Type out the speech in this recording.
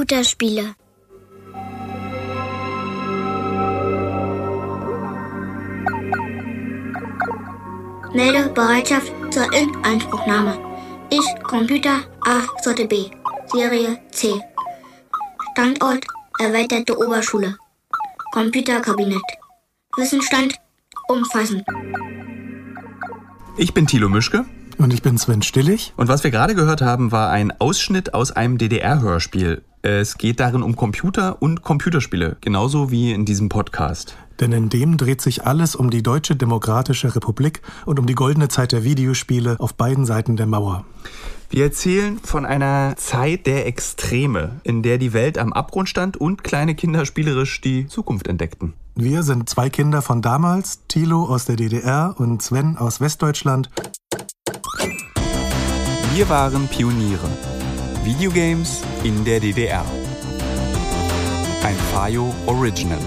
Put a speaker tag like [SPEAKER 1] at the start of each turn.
[SPEAKER 1] Computerspiele. Melde Bereitschaft zur Inanspruchnahme. Ich, Computer A, Sorte B, Serie C. Standort erweiterte Oberschule. Computerkabinett. Wissensstand umfassend.
[SPEAKER 2] Ich bin Thilo Mischke.
[SPEAKER 3] Und ich bin Sven Stillig.
[SPEAKER 2] Und was wir gerade gehört haben, war ein Ausschnitt aus einem DDR-Hörspiel. Es geht darin um Computer und Computerspiele, genauso wie in diesem Podcast.
[SPEAKER 3] Denn in dem dreht sich alles um die Deutsche Demokratische Republik und um die goldene Zeit der Videospiele auf beiden Seiten der Mauer.
[SPEAKER 2] Wir erzählen von einer Zeit der Extreme, in der die Welt am Abgrund stand und kleine Kinder spielerisch die Zukunft entdeckten.
[SPEAKER 3] Wir sind zwei Kinder von damals, Thilo aus der DDR und Sven aus Westdeutschland.
[SPEAKER 2] Wir waren Pioniere. Videogames in der DDR. Ein Fayo Original.